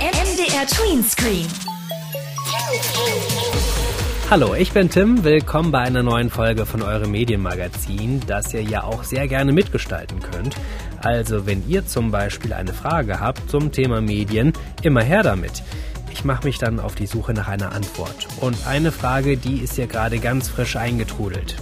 MDR Tween Screen. Hallo, ich bin Tim. Willkommen bei einer neuen Folge von eurem Medienmagazin, das ihr ja auch sehr gerne mitgestalten könnt. Also, wenn ihr zum Beispiel eine Frage habt zum Thema Medien, immer her damit. Ich mache mich dann auf die Suche nach einer Antwort. Und eine Frage, die ist ja gerade ganz frisch eingetrudelt.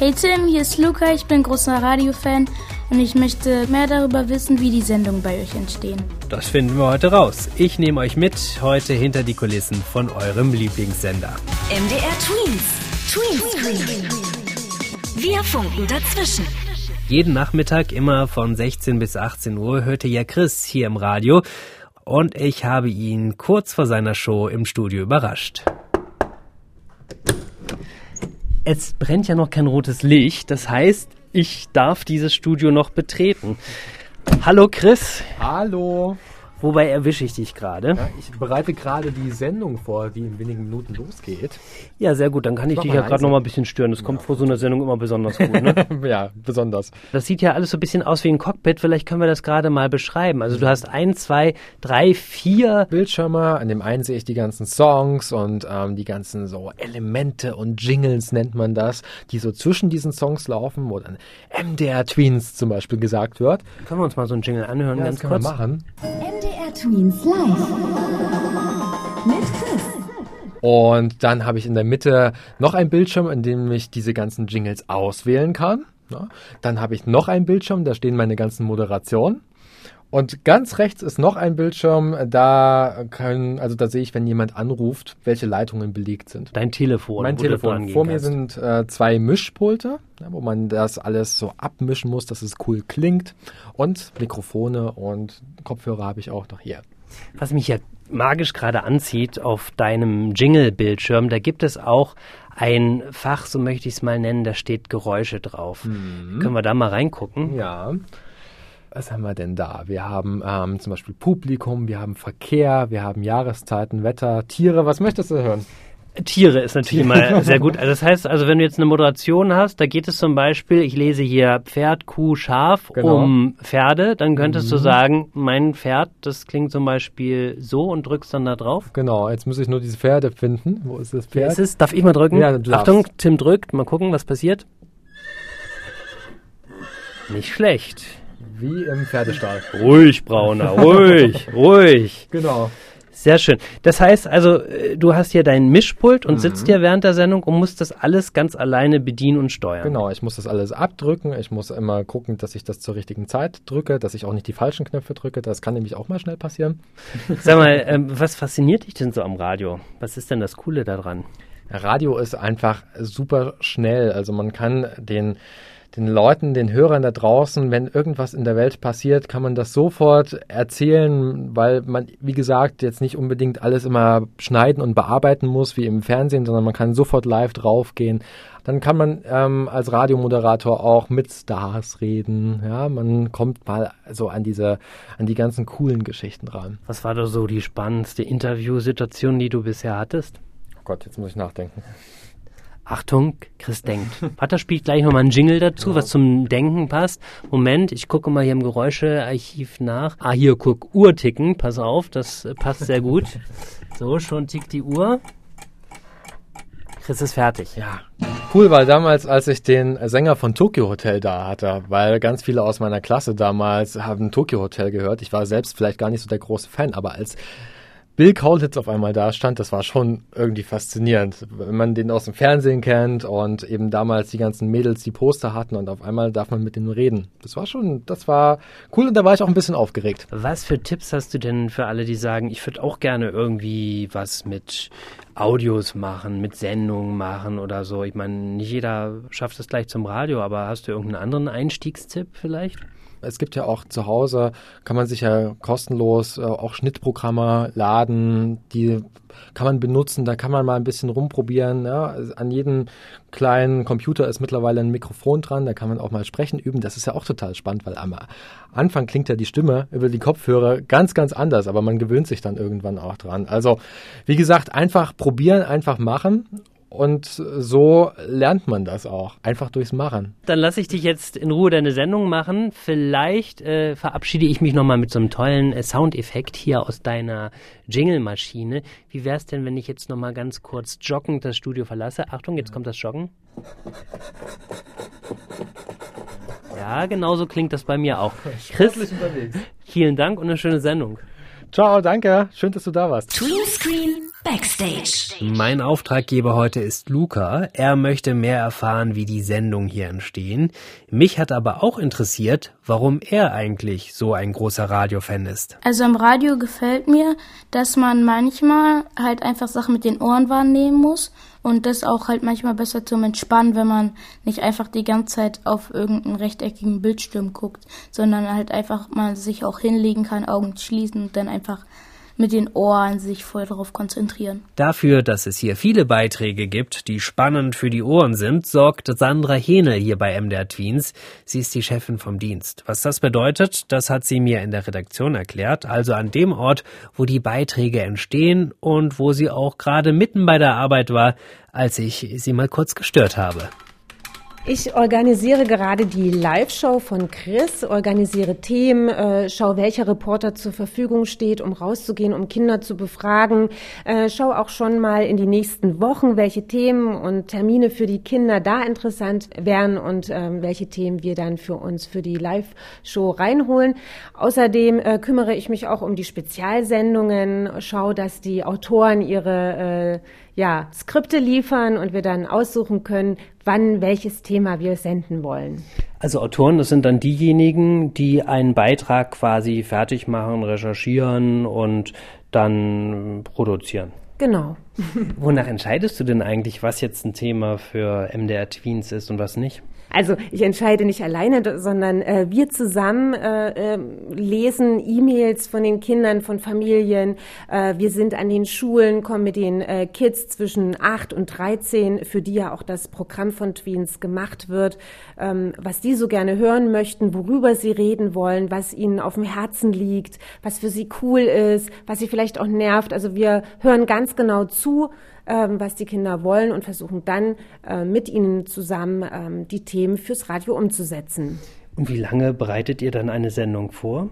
Hey Tim, hier ist Luca, ich bin großer Radiofan und ich möchte mehr darüber wissen, wie die Sendungen bei euch entstehen. Das finden wir heute raus. Ich nehme euch mit heute hinter die Kulissen von eurem Lieblingssender. MDR Tweens. Tween Screen. Wir funken dazwischen. Jeden Nachmittag immer von 16 bis 18 Uhr hörte ja Chris hier im Radio und ich habe ihn kurz vor seiner Show im Studio überrascht. Es brennt ja noch kein rotes Licht, das heißt, ich darf dieses Studio noch betreten. Hallo Chris, Hallo. Wobei erwische ich dich gerade? Ja, ich bereite gerade die Sendung vor, die in wenigen Minuten losgeht. Ja, sehr gut, dann kann ich Mach dich ja gerade noch mal ein bisschen stören. Das kommt vor so einer Sendung immer besonders gut, ne? ja, besonders. Das sieht ja alles so ein bisschen aus wie ein Cockpit. Vielleicht können wir das gerade mal beschreiben. Also du hast ein, zwei, drei, vier. Bildschirme, an dem einen sehe ich die ganzen Songs und ähm, die ganzen so Elemente und Jingles nennt man das, die so zwischen diesen Songs laufen, wo dann MDR Tweens zum Beispiel gesagt wird. Können wir uns mal so einen Jingle anhören, Ja, ganz das können kurz? wir machen. MDR Tweens live. Mit Chris. Und dann habe ich in der Mitte noch ein Bildschirm, in dem ich diese ganzen Jingles auswählen kann. Dann habe ich noch einen Bildschirm, da stehen meine ganzen Moderationen. Und ganz rechts ist noch ein Bildschirm, da können, also da sehe ich, wenn jemand anruft, welche Leitungen belegt sind. Dein Telefon. mein Telefon. Vor mir kannst. sind äh, zwei Mischpulte, wo man das alles so abmischen muss, dass es cool klingt. Und Mikrofone und Kopfhörer habe ich auch noch hier. Was mich ja magisch gerade anzieht auf deinem Jingle-Bildschirm, da gibt es auch ein Fach, so möchte ich es mal nennen, da steht Geräusche drauf. Mhm. Können wir da mal reingucken? Ja. Was haben wir denn da? Wir haben ähm, zum Beispiel Publikum, wir haben Verkehr, wir haben Jahreszeiten, Wetter, Tiere. Was möchtest du hören? Tiere ist natürlich immer sehr gut. Also das heißt, also wenn du jetzt eine Moderation hast, da geht es zum Beispiel, ich lese hier Pferd, Kuh, Schaf Genau. um Pferde, dann könntest Mhm. du sagen, mein Pferd, das klingt zum Beispiel so und drückst dann da drauf. Genau, jetzt muss ich nur diese Pferde finden. Wo ist das Pferd? Ist es? Darf ich mal drücken? Ja, du darfst. Achtung, Tim drückt, mal gucken, was passiert. Nicht schlecht. Wie im Pferdestall. Ruhig, Brauner, ruhig, ruhig. Genau. Sehr schön. Das heißt also, äh, du hast hier dein Mischpult Mhm. und sitzt hier während der Sendung und musst das alles ganz alleine bedienen und steuern. Genau, ich muss das alles abdrücken. Ich muss immer gucken, dass ich das zur richtigen Zeit drücke, dass ich auch nicht die falschen Knöpfe drücke. Das kann nämlich auch mal schnell passieren. Sag mal, ähm, was fasziniert dich denn so am Radio? Was ist denn das Coole daran? Radio ist einfach super schnell. Also man kann den, den Leuten, den Hörern da draußen, wenn irgendwas in der Welt passiert, kann man das sofort erzählen, weil man, wie gesagt, jetzt nicht unbedingt alles immer schneiden und bearbeiten muss wie im Fernsehen, sondern man kann sofort live draufgehen. Dann kann man ähm, als Radiomoderator auch mit Stars reden. Ja, man kommt mal so an diese, an die ganzen coolen Geschichten ran. Was war da so die spannendste Interviewsituation, die du bisher hattest? Oh Gott, jetzt muss ich nachdenken. Achtung, Chris denkt. Vater spielt gleich nochmal einen Jingle dazu, was zum Denken passt. Moment, ich gucke mal hier im Geräuschearchiv nach. Ah, hier, guck, Uhr ticken, pass auf, das passt sehr gut. So, schon tickt die Uhr. Chris ist fertig. Ja. Cool war damals, als ich den Sänger von Tokyo Hotel da hatte, weil ganz viele aus meiner Klasse damals haben Tokyo Hotel gehört. Ich war selbst vielleicht gar nicht so der große Fan, aber als Bill Kaulitz auf einmal da stand, das war schon irgendwie faszinierend. Wenn man den aus dem Fernsehen kennt und eben damals die ganzen Mädels die Poster hatten und auf einmal darf man mit denen reden. Das war schon, das war cool und da war ich auch ein bisschen aufgeregt. Was für Tipps hast du denn für alle, die sagen, ich würde auch gerne irgendwie was mit Audios machen, mit Sendungen machen oder so? Ich meine, nicht jeder schafft es gleich zum Radio, aber hast du irgendeinen anderen Einstiegstipp vielleicht? Es gibt ja auch zu Hause, kann man sich ja kostenlos äh, auch Schnittprogramme laden, die kann man benutzen, da kann man mal ein bisschen rumprobieren. Ja. Also An jedem kleinen Computer ist mittlerweile ein Mikrofon dran, da kann man auch mal sprechen üben. Das ist ja auch total spannend, weil am Anfang klingt ja die Stimme über die Kopfhörer ganz, ganz anders, aber man gewöhnt sich dann irgendwann auch dran. Also, wie gesagt, einfach probieren, einfach machen und so lernt man das auch, einfach durchs Machen. Dann lasse ich dich jetzt in Ruhe deine Sendung machen. Vielleicht äh, verabschiede ich mich nochmal mit so einem tollen äh, Soundeffekt hier aus deiner Jingle-Maschine. Wie wäre es denn, wenn ich jetzt nochmal ganz kurz joggend das Studio verlasse? Achtung, jetzt kommt das Joggen. Ja, genauso klingt das bei mir auch. Chris, vielen Dank und eine schöne Sendung. Ciao, danke. Schön, dass du da warst. Tweenscreen Backstage. Mein Auftraggeber heute ist Luca. Er möchte mehr erfahren, wie die Sendungen hier entstehen. Mich hat aber auch interessiert, warum er eigentlich so ein großer Radiofan ist. Also am Radio gefällt mir, dass man manchmal halt einfach Sachen mit den Ohren wahrnehmen muss und das auch halt manchmal besser zum Entspannen, wenn man nicht einfach die ganze Zeit auf irgendeinen rechteckigen Bildschirm guckt, sondern halt einfach mal sich auch hinlegen kann, Augen schließen und dann einfach mit den Ohren sich voll darauf konzentrieren. Dafür, dass es hier viele Beiträge gibt, die spannend für die Ohren sind, sorgt Sandra Henel hier bei MDR Tweens. Sie ist die Chefin vom Dienst. Was das bedeutet, das hat sie mir in der Redaktion erklärt, also an dem Ort, wo die Beiträge entstehen und wo sie auch gerade mitten bei der Arbeit war, als ich sie mal kurz gestört habe. Ich organisiere gerade die Live-Show von Chris, organisiere Themen, äh, schau, welcher Reporter zur Verfügung steht, um rauszugehen, um Kinder zu befragen. Äh, schau auch schon mal in die nächsten Wochen, welche Themen und Termine für die Kinder da interessant wären und äh, welche Themen wir dann für uns für die Live-Show reinholen. Außerdem äh, kümmere ich mich auch um die Spezialsendungen, schau, dass die Autoren ihre äh, ja, Skripte liefern und wir dann aussuchen können, wann welches Thema wir senden wollen. Also Autoren, das sind dann diejenigen, die einen Beitrag quasi fertig machen, recherchieren und dann produzieren. Genau. Wonach entscheidest du denn eigentlich, was jetzt ein Thema für MDR Tweens ist und was nicht? Also ich entscheide nicht alleine, sondern äh, wir zusammen äh, äh, lesen E-Mails von den Kindern, von Familien. Äh, wir sind an den Schulen, kommen mit den äh, Kids zwischen 8 und 13, für die ja auch das Programm von Tweens gemacht wird, ähm, was die so gerne hören möchten, worüber sie reden wollen, was ihnen auf dem Herzen liegt, was für sie cool ist, was sie vielleicht auch nervt. Also wir hören ganz genau zu ähm, was die Kinder wollen und versuchen dann äh, mit ihnen zusammen ähm, die Themen fürs Radio umzusetzen. Und wie lange bereitet ihr dann eine Sendung vor?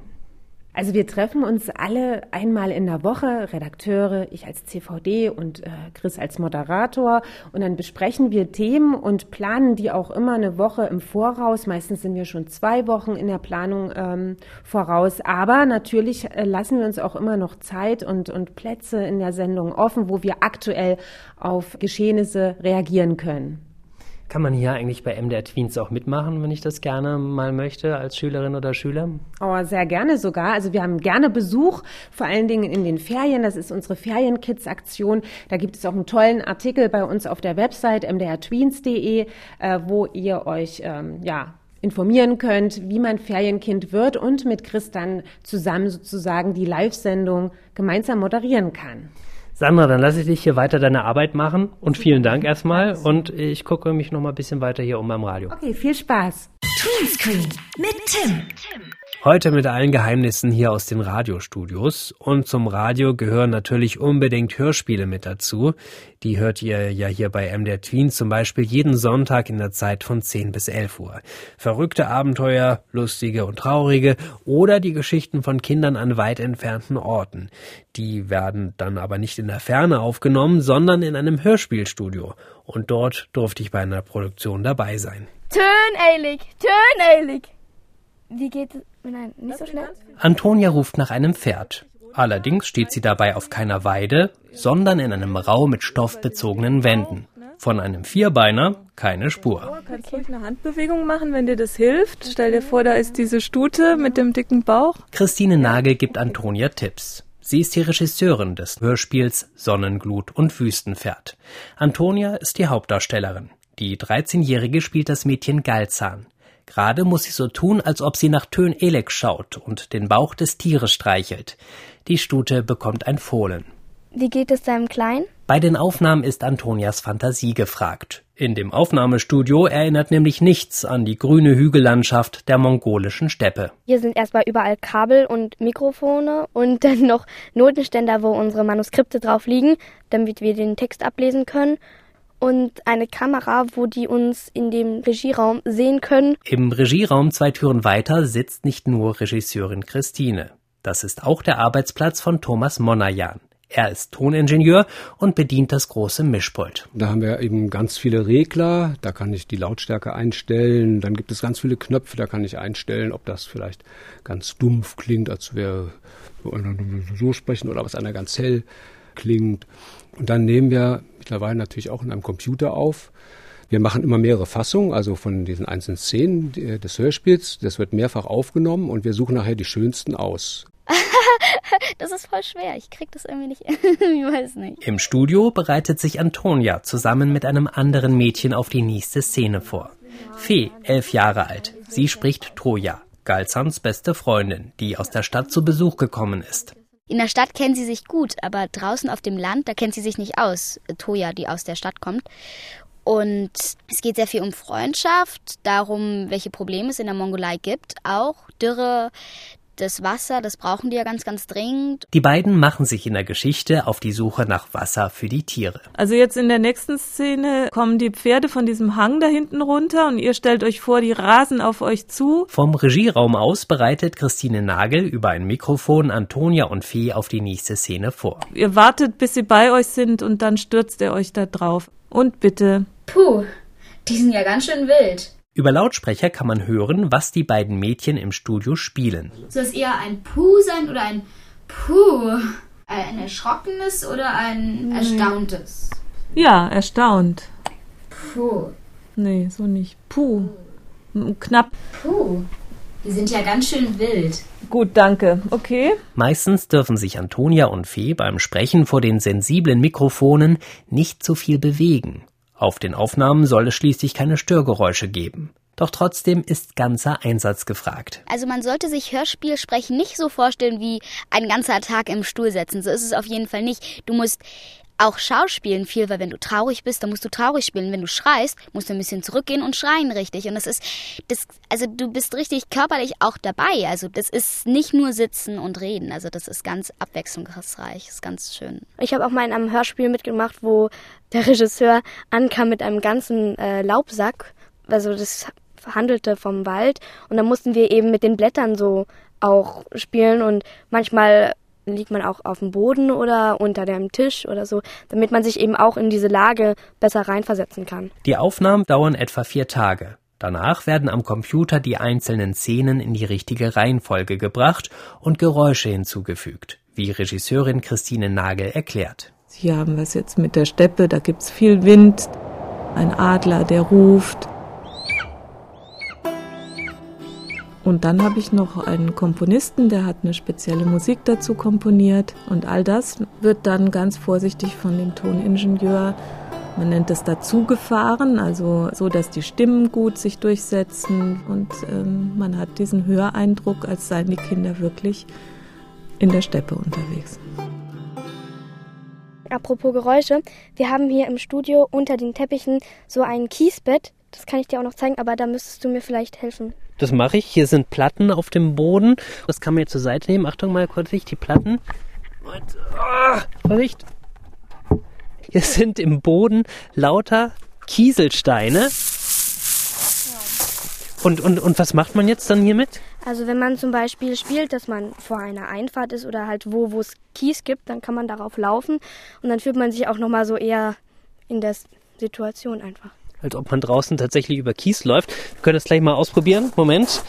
Also wir treffen uns alle einmal in der Woche, Redakteure, ich als CVD und äh, Chris als Moderator. Und dann besprechen wir Themen und planen die auch immer eine Woche im Voraus. Meistens sind wir schon zwei Wochen in der Planung ähm, voraus. Aber natürlich äh, lassen wir uns auch immer noch Zeit und, und Plätze in der Sendung offen, wo wir aktuell auf Geschehnisse reagieren können. Kann man hier eigentlich bei MDR Tweens auch mitmachen, wenn ich das gerne mal möchte als Schülerin oder Schüler? Oh, sehr gerne sogar. Also wir haben gerne Besuch, vor allen Dingen in den Ferien. Das ist unsere Ferienkids-Aktion. Da gibt es auch einen tollen Artikel bei uns auf der Website mdrtweens.de, äh, wo ihr euch ähm, ja informieren könnt, wie man Ferienkind wird und mit Chris dann zusammen sozusagen die Live-Sendung gemeinsam moderieren kann. Sandra, dann lasse ich dich hier weiter deine Arbeit machen und vielen Dank erstmal und ich gucke mich noch mal ein bisschen weiter hier um beim Radio. Okay, viel Spaß. Tweenscreen mit Tim. Heute mit allen Geheimnissen hier aus den Radiostudios. Und zum Radio gehören natürlich unbedingt Hörspiele mit dazu. Die hört ihr ja hier bei MDR Tween zum Beispiel jeden Sonntag in der Zeit von 10 bis 11 Uhr. Verrückte Abenteuer, lustige und traurige oder die Geschichten von Kindern an weit entfernten Orten. Die werden dann aber nicht in der Ferne aufgenommen, sondern in einem Hörspielstudio. Und dort durfte ich bei einer Produktion dabei sein. Töneilig, töneilig. Wie geht es? Nein, nicht so schnell. Antonia ruft nach einem Pferd. Allerdings steht sie dabei auf keiner Weide, sondern in einem Rau mit stoffbezogenen Wänden. Von einem Vierbeiner keine Spur. Kannst du ruhig eine Handbewegung machen, wenn dir das hilft? Stell dir vor, da ist diese Stute mit dem dicken Bauch. Christine Nagel gibt Antonia Tipps. Sie ist die Regisseurin des Hörspiels Sonnenglut und Wüstenpferd. Antonia ist die Hauptdarstellerin. Die 13-Jährige spielt das Mädchen Galzahn. Gerade muss sie so tun, als ob sie nach Tön Elek schaut und den Bauch des Tieres streichelt. Die Stute bekommt ein Fohlen. Wie geht es deinem Kleinen? Bei den Aufnahmen ist Antonias Fantasie gefragt. In dem Aufnahmestudio erinnert nämlich nichts an die grüne Hügellandschaft der mongolischen Steppe. Hier sind erstmal überall Kabel und Mikrofone und dann noch Notenständer, wo unsere Manuskripte drauf liegen, damit wir den Text ablesen können. Und eine Kamera, wo die uns in dem Regieraum sehen können. Im Regieraum zwei Türen weiter sitzt nicht nur Regisseurin Christine. Das ist auch der Arbeitsplatz von Thomas Monajan. Er ist Toningenieur und bedient das große Mischpult. Da haben wir eben ganz viele Regler, da kann ich die Lautstärke einstellen, dann gibt es ganz viele Knöpfe, da kann ich einstellen, ob das vielleicht ganz dumpf klingt, als wäre so sprechen oder was einer ganz hell klingt. Und dann nehmen wir mittlerweile natürlich auch in einem Computer auf. Wir machen immer mehrere Fassungen, also von diesen einzelnen Szenen des Hörspiels. Das wird mehrfach aufgenommen und wir suchen nachher die schönsten aus. das ist voll schwer. Ich krieg das irgendwie nicht. ich weiß nicht. Im Studio bereitet sich Antonia zusammen mit einem anderen Mädchen auf die nächste Szene vor. Fee, elf Jahre alt. Sie spricht Troja, Galzans beste Freundin, die aus der Stadt zu Besuch gekommen ist. In der Stadt kennen sie sich gut, aber draußen auf dem Land, da kennt sie sich nicht aus. Toja, die aus der Stadt kommt. Und es geht sehr viel um Freundschaft, darum, welche Probleme es in der Mongolei gibt, auch Dürre, das Wasser, das brauchen die ja ganz, ganz dringend. Die beiden machen sich in der Geschichte auf die Suche nach Wasser für die Tiere. Also jetzt in der nächsten Szene kommen die Pferde von diesem Hang da hinten runter und ihr stellt euch vor, die rasen auf euch zu. Vom Regieraum aus bereitet Christine Nagel über ein Mikrofon Antonia und Fee auf die nächste Szene vor. Ihr wartet, bis sie bei euch sind und dann stürzt ihr euch da drauf. Und bitte. Puh, die sind ja ganz schön wild. Über Lautsprecher kann man hören, was die beiden Mädchen im Studio spielen. Soll es eher ein Puh sein oder ein Puh? Ein erschrockenes oder ein erstauntes? Ja, erstaunt. Puh. Nee, so nicht. Puh. Knapp. Puh. Die sind ja ganz schön wild. Gut, danke. Okay. Meistens dürfen sich Antonia und Fee beim Sprechen vor den sensiblen Mikrofonen nicht so viel bewegen. Auf den Aufnahmen soll es schließlich keine Störgeräusche geben. Doch trotzdem ist ganzer Einsatz gefragt. Also man sollte sich Hörspielsprechen nicht so vorstellen wie ein ganzer Tag im Stuhl setzen. So ist es auf jeden Fall nicht. Du musst auch Schauspielen viel, weil wenn du traurig bist, dann musst du traurig spielen. Wenn du schreist, musst du ein bisschen zurückgehen und schreien richtig. Und das ist, das, also du bist richtig körperlich auch dabei. Also das ist nicht nur sitzen und reden. Also das ist ganz abwechslungsreich, ist ganz schön. Ich habe auch mal in einem Hörspiel mitgemacht, wo der Regisseur ankam mit einem ganzen äh, Laubsack. Also das handelte vom Wald. Und dann mussten wir eben mit den Blättern so auch spielen und manchmal liegt man auch auf dem Boden oder unter dem Tisch oder so, damit man sich eben auch in diese Lage besser reinversetzen kann. Die Aufnahmen dauern etwa vier Tage. Danach werden am Computer die einzelnen Szenen in die richtige Reihenfolge gebracht und Geräusche hinzugefügt, wie Regisseurin Christine Nagel erklärt. Hier haben wir es jetzt mit der Steppe, da gibt es viel Wind, ein Adler, der ruft, Und dann habe ich noch einen Komponisten, der hat eine spezielle Musik dazu komponiert. Und all das wird dann ganz vorsichtig von dem Toningenieur, man nennt es dazu gefahren, also so, dass die Stimmen gut sich durchsetzen und ähm, man hat diesen Höreindruck, als seien die Kinder wirklich in der Steppe unterwegs. Apropos Geräusche, wir haben hier im Studio unter den Teppichen so ein Kiesbett. Das kann ich dir auch noch zeigen, aber da müsstest du mir vielleicht helfen. Das mache ich. Hier sind Platten auf dem Boden. Das kann man jetzt zur Seite nehmen. Achtung mal kurz, die Platten. Und, oh, Vorsicht. Hier sind im Boden lauter Kieselsteine. Und, und, und was macht man jetzt dann hiermit? Also wenn man zum Beispiel spielt, dass man vor einer Einfahrt ist oder halt wo, wo es Kies gibt, dann kann man darauf laufen und dann fühlt man sich auch nochmal so eher in der Situation einfach als ob man draußen tatsächlich über Kies läuft. Wir können das gleich mal ausprobieren. Moment.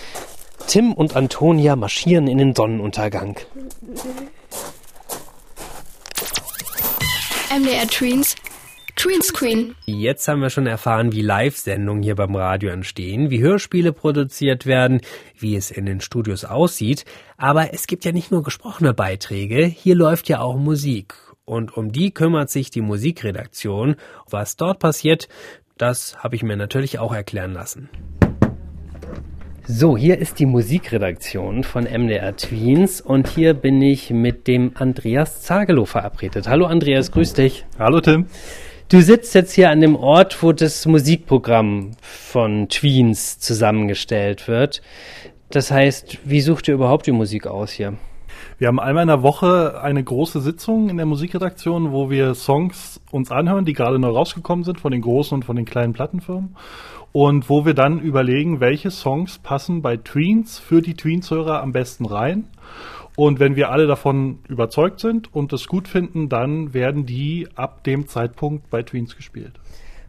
Tim und Antonia marschieren in den Sonnenuntergang. MDR Tweens Greenscreen. Jetzt haben wir schon erfahren, wie Live-Sendungen hier beim Radio entstehen, wie Hörspiele produziert werden, wie es in den Studios aussieht. Aber es gibt ja nicht nur gesprochene Beiträge, hier läuft ja auch Musik. Und um die kümmert sich die Musikredaktion. Was dort passiert, das habe ich mir natürlich auch erklären lassen. So, hier ist die Musikredaktion von MDR Tweens und hier bin ich mit dem Andreas Zagelow verabredet. Hallo Andreas, grüß dich. Hallo Tim. Du sitzt jetzt hier an dem Ort, wo das Musikprogramm von Tweens zusammengestellt wird. Das heißt, wie sucht ihr überhaupt die Musik aus hier? Wir haben einmal in der Woche eine große Sitzung in der Musikredaktion, wo wir Songs uns anhören, die gerade neu rausgekommen sind von den großen und von den kleinen Plattenfirmen. Und wo wir dann überlegen, welche Songs passen bei Tweens für die Tweens-Hörer am besten rein. Und wenn wir alle davon überzeugt sind und es gut finden, dann werden die ab dem Zeitpunkt bei Tweens gespielt.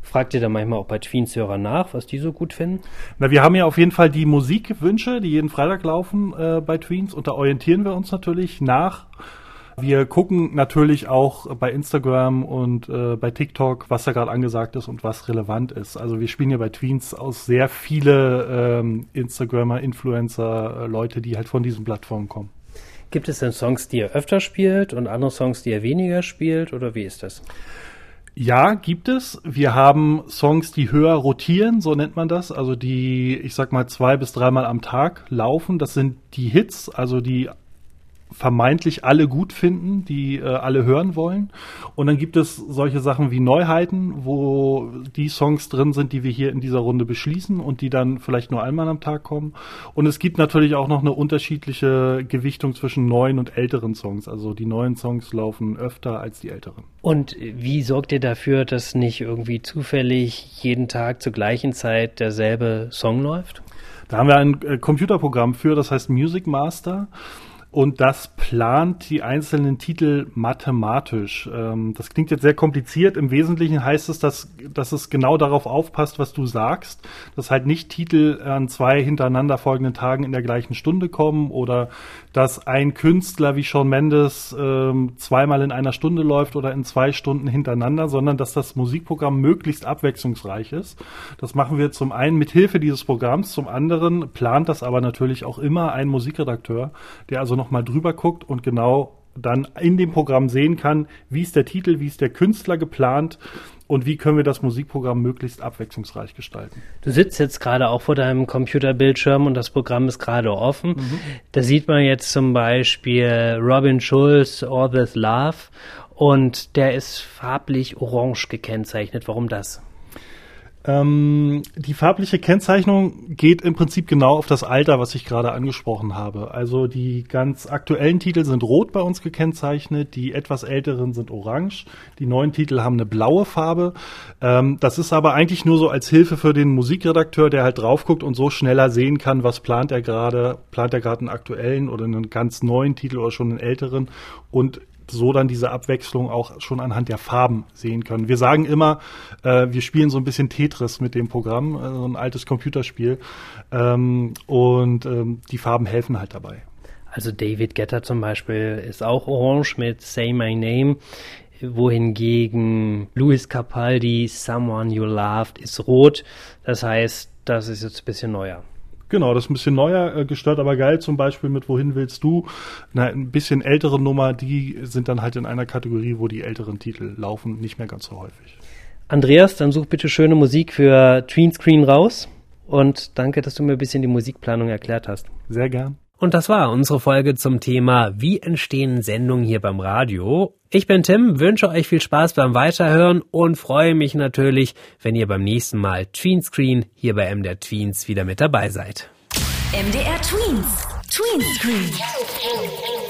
Fragt ihr da manchmal auch bei Tweens-Hörern nach, was die so gut finden? Na, wir haben ja auf jeden Fall die Musikwünsche, die jeden Freitag laufen äh, bei Tweens und da orientieren wir uns natürlich nach. Wir gucken natürlich auch bei Instagram und äh, bei TikTok, was da gerade angesagt ist und was relevant ist. Also wir spielen ja bei Tweens aus sehr viele ähm, Instagrammer, Influencer, äh, Leute, die halt von diesen Plattformen kommen. Gibt es denn Songs, die ihr öfter spielt und andere Songs, die ihr weniger spielt oder wie ist das? Ja, gibt es. Wir haben Songs, die höher rotieren, so nennt man das. Also die, ich sag mal, zwei bis dreimal am Tag laufen. Das sind die Hits, also die vermeintlich alle gut finden, die äh, alle hören wollen. Und dann gibt es solche Sachen wie Neuheiten, wo die Songs drin sind, die wir hier in dieser Runde beschließen und die dann vielleicht nur einmal am Tag kommen. Und es gibt natürlich auch noch eine unterschiedliche Gewichtung zwischen neuen und älteren Songs. Also die neuen Songs laufen öfter als die älteren. Und wie sorgt ihr dafür, dass nicht irgendwie zufällig jeden Tag zur gleichen Zeit derselbe Song läuft? Da haben wir ein äh, Computerprogramm für, das heißt Music Master und das plant die einzelnen Titel mathematisch. Ähm, das klingt jetzt sehr kompliziert. Im Wesentlichen heißt es, dass, dass es genau darauf aufpasst, was du sagst, dass halt nicht Titel an zwei hintereinander folgenden Tagen in der gleichen Stunde kommen oder dass ein Künstler wie Sean Mendes ähm, zweimal in einer Stunde läuft oder in zwei Stunden hintereinander, sondern dass das Musikprogramm möglichst abwechslungsreich ist. Das machen wir zum einen mit Hilfe dieses Programms, zum anderen plant das aber natürlich auch immer ein Musikredakteur, der also noch nochmal drüber guckt und genau dann in dem Programm sehen kann, wie ist der Titel, wie ist der Künstler geplant und wie können wir das Musikprogramm möglichst abwechslungsreich gestalten. Du sitzt jetzt gerade auch vor deinem Computerbildschirm und das Programm ist gerade offen. Mhm. Da sieht man jetzt zum Beispiel Robin Schulz, All This Love und der ist farblich orange gekennzeichnet. Warum das? Ähm, die farbliche Kennzeichnung geht im Prinzip genau auf das Alter, was ich gerade angesprochen habe. Also die ganz aktuellen Titel sind rot bei uns gekennzeichnet, die etwas älteren sind orange, die neuen Titel haben eine blaue Farbe. Ähm, das ist aber eigentlich nur so als Hilfe für den Musikredakteur, der halt drauf guckt und so schneller sehen kann, was plant er gerade, plant er gerade einen aktuellen oder einen ganz neuen Titel oder schon einen älteren und so dann diese Abwechslung auch schon anhand der Farben sehen können. Wir sagen immer, äh, wir spielen so ein bisschen Tetris mit dem Programm, äh, so ein altes Computerspiel. Ähm, und ähm, die Farben helfen halt dabei. Also David Getter zum Beispiel ist auch orange mit Say My Name, wohingegen Louis Capaldi Someone You Loved ist rot. Das heißt, das ist jetzt ein bisschen neuer. Genau, das ist ein bisschen neuer äh, gestört, aber geil zum Beispiel mit Wohin willst du? Eine ein bisschen ältere Nummer, die sind dann halt in einer Kategorie, wo die älteren Titel laufen, nicht mehr ganz so häufig. Andreas, dann such bitte schöne Musik für Tween Screen raus und danke, dass du mir ein bisschen die Musikplanung erklärt hast. Sehr gern. Und das war unsere Folge zum Thema Wie entstehen Sendungen hier beim Radio? Ich bin Tim, wünsche euch viel Spaß beim Weiterhören und freue mich natürlich, wenn ihr beim nächsten Mal Tweenscreen hier bei MDR Tweens wieder mit dabei seid. MDR Tweens. Tweenscreen.